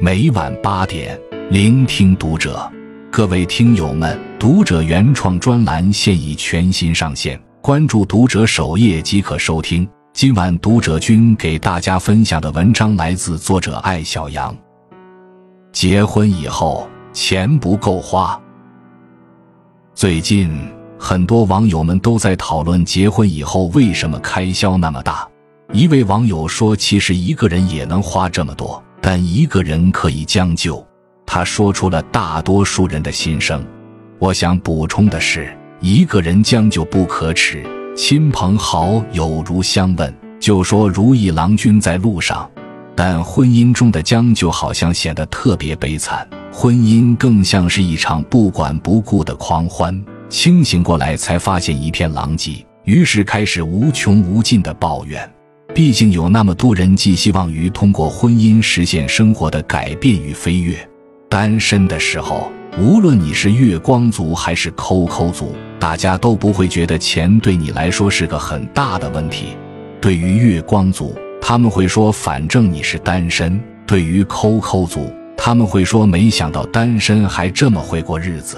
每晚八点，聆听读者。各位听友们，读者原创专栏现已全新上线，关注读者首页即可收听。今晚读者君给大家分享的文章来自作者艾小阳。结婚以后钱不够花。最近很多网友们都在讨论结婚以后为什么开销那么大。一位网友说：“其实一个人也能花这么多。”但一个人可以将就，他说出了大多数人的心声。我想补充的是，一个人将就不可耻，亲朋好友如相问，就说如意郎君在路上。但婚姻中的将就好像显得特别悲惨，婚姻更像是一场不管不顾的狂欢。清醒过来才发现一片狼藉，于是开始无穷无尽的抱怨。毕竟有那么多人寄希望于通过婚姻实现生活的改变与飞跃。单身的时候，无论你是月光族还是抠抠族，大家都不会觉得钱对你来说是个很大的问题。对于月光族，他们会说反正你是单身；对于抠抠族，他们会说没想到单身还这么会过日子。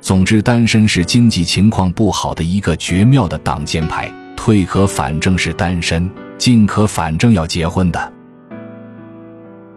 总之，单身是经济情况不好的一个绝妙的挡箭牌。退可反正是单身。尽可反正要结婚的，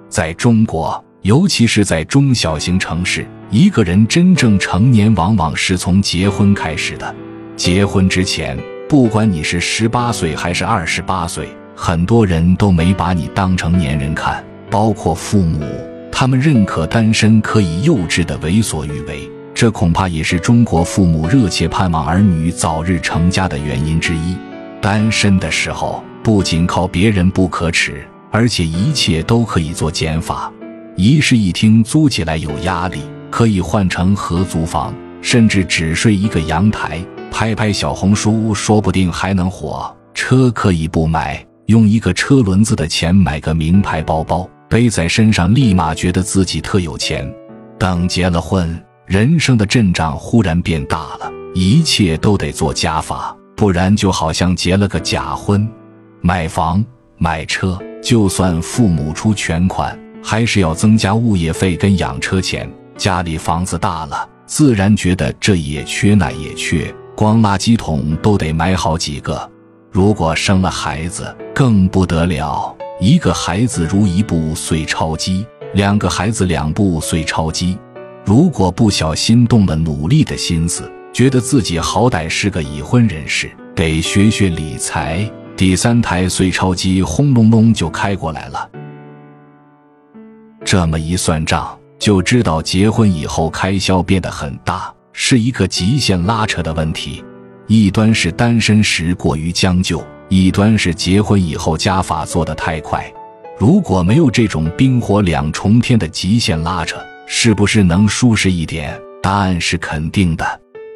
在中国，尤其是在中小型城市，一个人真正成年往往是从结婚开始的。结婚之前，不管你是十八岁还是二十八岁，很多人都没把你当成年人看，包括父母，他们认可单身可以幼稚的为所欲为，这恐怕也是中国父母热切盼望儿女早日成家的原因之一。单身的时候。不仅靠别人不可耻，而且一切都可以做减法。一室一厅租起来有压力，可以换成合租房，甚至只睡一个阳台，拍拍小红书，说不定还能火。车可以不买，用一个车轮子的钱买个名牌包包，背在身上，立马觉得自己特有钱。等结了婚，人生的阵仗忽然变大了，一切都得做加法，不然就好像结了个假婚。买房买车，就算父母出全款，还是要增加物业费跟养车钱。家里房子大了，自然觉得这也缺那也缺，光垃圾桶都得买好几个。如果生了孩子，更不得了，一个孩子如一部碎钞机，两个孩子两部碎钞机。如果不小心动了努力的心思，觉得自己好歹是个已婚人士，得学学理财。第三台碎钞机轰隆隆就开过来了。这么一算账，就知道结婚以后开销变得很大，是一个极限拉扯的问题。一端是单身时过于将就，一端是结婚以后加法做得太快。如果没有这种冰火两重天的极限拉扯，是不是能舒适一点？答案是肯定的。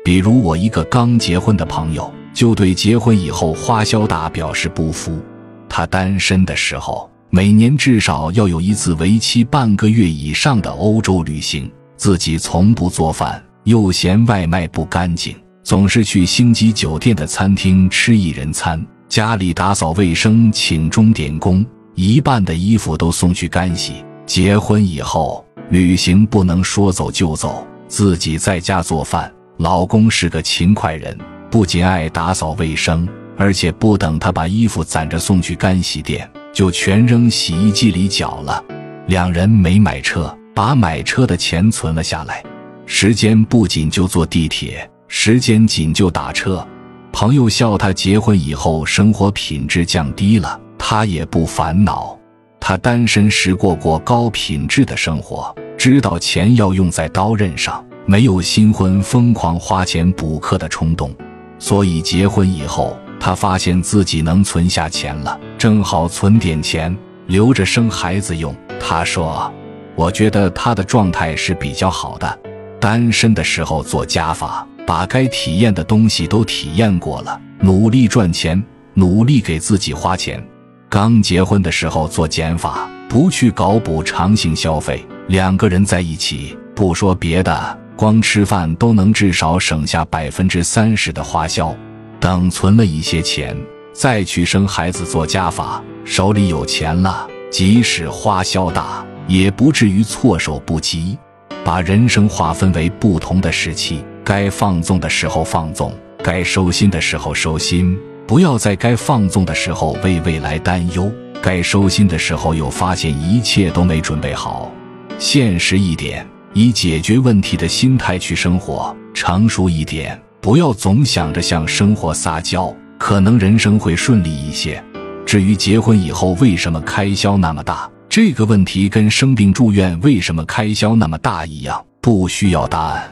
比如我一个刚结婚的朋友。就对结婚以后花销大表示不服。他单身的时候，每年至少要有一次为期半个月以上的欧洲旅行，自己从不做饭，又嫌外卖不干净，总是去星级酒店的餐厅吃一人餐。家里打扫卫生请钟点工，一半的衣服都送去干洗。结婚以后，旅行不能说走就走，自己在家做饭。老公是个勤快人。不仅爱打扫卫生，而且不等他把衣服攒着送去干洗店，就全扔洗衣机里搅了。两人没买车，把买车的钱存了下来。时间不仅就坐地铁，时间紧就打车。朋友笑他结婚以后生活品质降低了，他也不烦恼。他单身时过过高品质的生活，知道钱要用在刀刃上，没有新婚疯狂花钱补课的冲动。所以结婚以后，他发现自己能存下钱了，正好存点钱留着生孩子用。他说：“我觉得他的状态是比较好的。单身的时候做加法，把该体验的东西都体验过了，努力赚钱，努力给自己花钱。刚结婚的时候做减法，不去搞补偿性消费。两个人在一起，不说别的。”光吃饭都能至少省下百分之三十的花销，等存了一些钱，再去生孩子做加法，手里有钱了，即使花销大，也不至于措手不及。把人生划分为不同的时期，该放纵的时候放纵，该收心的时候收心。不要在该放纵的时候为未来担忧，该收心的时候又发现一切都没准备好。现实一点，以解决问题的心态去生活；成熟一点，不要总想着向生活撒娇，可能人生会顺利一些。至于结婚以后为什么开销那么大？这个问题跟生病住院为什么开销那么大一样，不需要答案，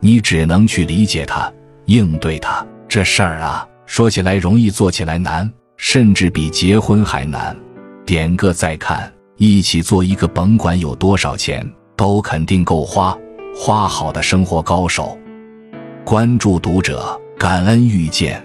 你只能去理解它，应对它。这事儿啊，说起来容易，做起来难，甚至比结婚还难。点个再看，一起做一个甭管有多少钱都肯定够花，花好的生活高手。关注读者，感恩遇见。